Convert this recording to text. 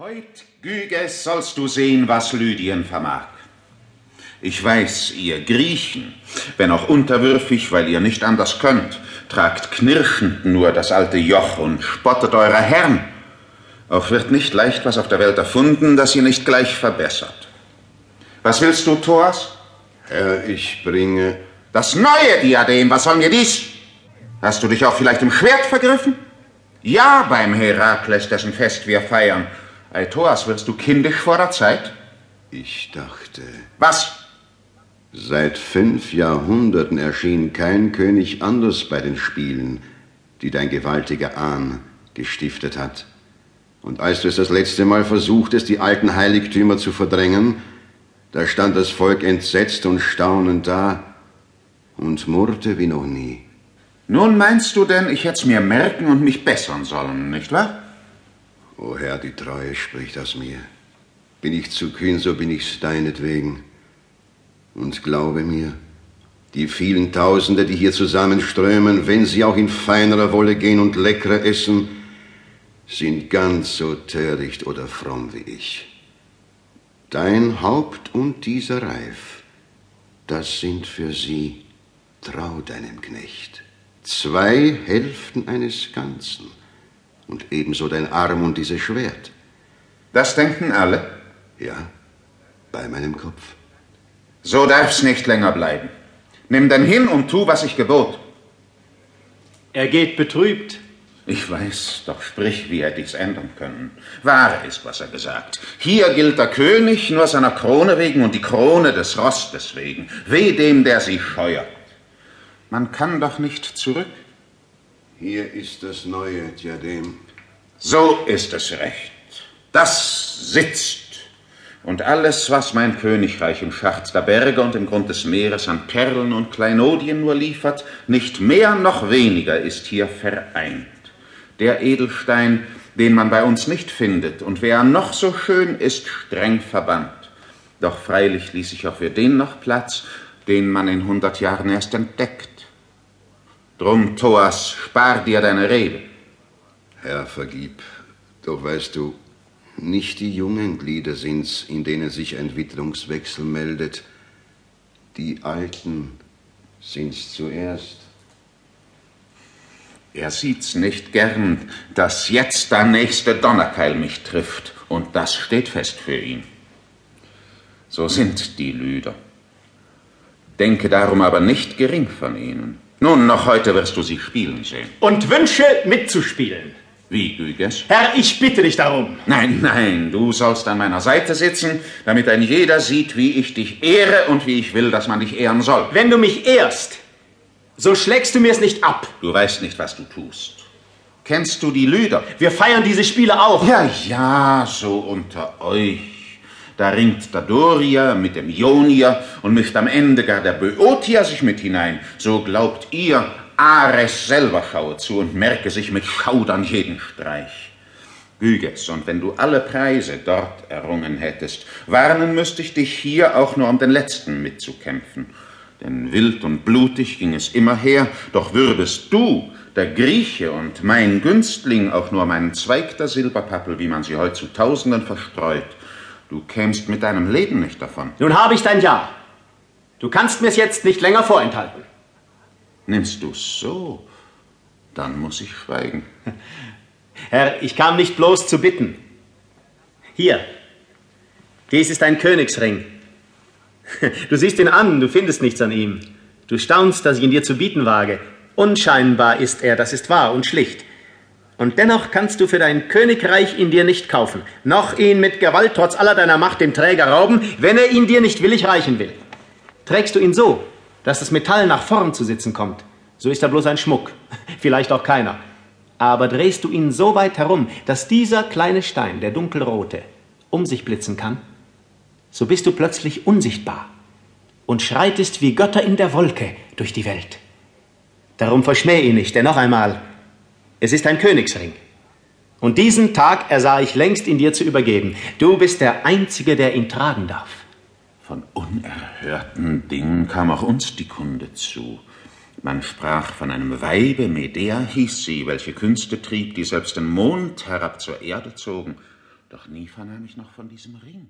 Heut, Gyges, sollst du sehen, was Lydien vermag. Ich weiß, ihr Griechen, wenn auch unterwürfig, weil ihr nicht anders könnt, tragt knirschend nur das alte Joch und spottet eurer Herrn. Auch wird nicht leicht was auf der Welt erfunden, das ihr nicht gleich verbessert. Was willst du, Thoas? Herr, ich bringe... Das neue Diadem, was soll mir dies? Hast du dich auch vielleicht im Schwert vergriffen? Ja, beim Herakles, dessen Fest wir feiern. Ei, Thoas, wirst du kindisch vor der Zeit? Ich dachte... Was? Seit fünf Jahrhunderten erschien kein König anders bei den Spielen, die dein gewaltiger Ahn gestiftet hat. Und als du es das letzte Mal versuchtest, die alten Heiligtümer zu verdrängen, da stand das Volk entsetzt und staunend da und murrte wie noch nie. Nun meinst du denn, ich hätt's mir merken und mich bessern sollen, nicht wahr? O Herr, die Treue spricht aus mir. Bin ich zu kühn, so bin ich's deinetwegen. Und glaube mir, die vielen Tausende, die hier zusammenströmen, wenn sie auch in feinerer Wolle gehen und leckerer essen, sind ganz so töricht oder fromm wie ich. Dein Haupt und dieser Reif, das sind für sie, trau deinem Knecht, zwei Hälften eines Ganzen und ebenso dein Arm und dieses Schwert. Das denken alle? Ja, bei meinem Kopf. So darf's nicht länger bleiben. Nimm denn hin und tu, was ich gebot. Er geht betrübt. Ich weiß, doch sprich, wie er dies ändern können. Wahr ist, was er gesagt. Hier gilt der König nur seiner Krone wegen und die Krone des Rostes wegen. Weh dem, der sie scheuert. Man kann doch nicht zurück. Hier ist das neue Diadem. So ist es recht. Das sitzt. Und alles, was mein Königreich im Schacht der Berge und im Grund des Meeres an Perlen und Kleinodien nur liefert, nicht mehr noch weniger ist hier vereint. Der Edelstein, den man bei uns nicht findet, und wer noch so schön ist, streng verbannt. Doch freilich ließ sich auch für den noch Platz, den man in hundert Jahren erst entdeckt. Drum, Thoas, spar dir deine Rede. Herr, vergib. Doch weißt du, nicht die jungen Glieder sind's, in denen sich ein Witterungswechsel meldet. Die Alten sind's zuerst. Er sieht's nicht gern, dass jetzt der nächste Donnerkeil mich trifft, und das steht fest für ihn. So sind die Lüder. Denke darum aber nicht gering von ihnen. Nun, noch heute wirst du sie spielen sehen. Und wünsche mitzuspielen. Wie, Gyges? Herr, ich bitte dich darum. Nein, nein, du sollst an meiner Seite sitzen, damit ein jeder sieht, wie ich dich ehre und wie ich will, dass man dich ehren soll. Wenn du mich ehrst, so schlägst du mir's nicht ab. Du weißt nicht, was du tust. Kennst du die Lüder? Wir feiern diese Spiele auch. Ja, ja, so unter euch. Da ringt der Dorier mit dem Ionier und mischt am Ende gar der Böotier sich mit hinein. So glaubt ihr, Ares selber schaue zu und merke sich mit Schaudern jeden Streich. Gyges, und wenn du alle Preise dort errungen hättest, warnen müsste ich dich hier auch nur um den letzten mitzukämpfen. Denn wild und blutig ging es immer her, doch würdest du, der Grieche und mein Günstling, auch nur meinen Zweig der Silberpappel, wie man sie heut zu Tausenden verstreut, du kämst mit deinem Leben nicht davon. Nun habe ich dein Ja. Du kannst mir's jetzt nicht länger vorenthalten. Nimmst du's so, dann muss ich schweigen. Herr, ich kam nicht bloß zu bitten. Hier, dies ist ein Königsring. Du siehst ihn an, du findest nichts an ihm. Du staunst, dass ich ihn dir zu bieten wage. Unscheinbar ist er, das ist wahr und schlicht. Und dennoch kannst du für dein Königreich ihn dir nicht kaufen, noch ihn mit Gewalt trotz aller deiner Macht dem Träger rauben, wenn er ihn dir nicht willig reichen will. Trägst du ihn so, dass das Metall nach vorn zu sitzen kommt, so ist er bloß ein Schmuck, vielleicht auch keiner. Aber drehst du ihn so weit herum, dass dieser kleine Stein, der dunkelrote, um sich blitzen kann, so bist du plötzlich unsichtbar und schreitest wie Götter in der Wolke durch die Welt. Darum verschmäh ihn nicht, denn noch einmal, es ist ein Königsring. Und diesen Tag ersah ich längst in dir zu übergeben. Du bist der Einzige, der ihn tragen darf. Von unerhörten Dingen kam auch uns die Kunde zu. Man sprach von einem Weibe, Medea hieß sie, welche Künste trieb, die selbst den Mond herab zur Erde zogen. Doch nie vernahm ich noch von diesem Ring.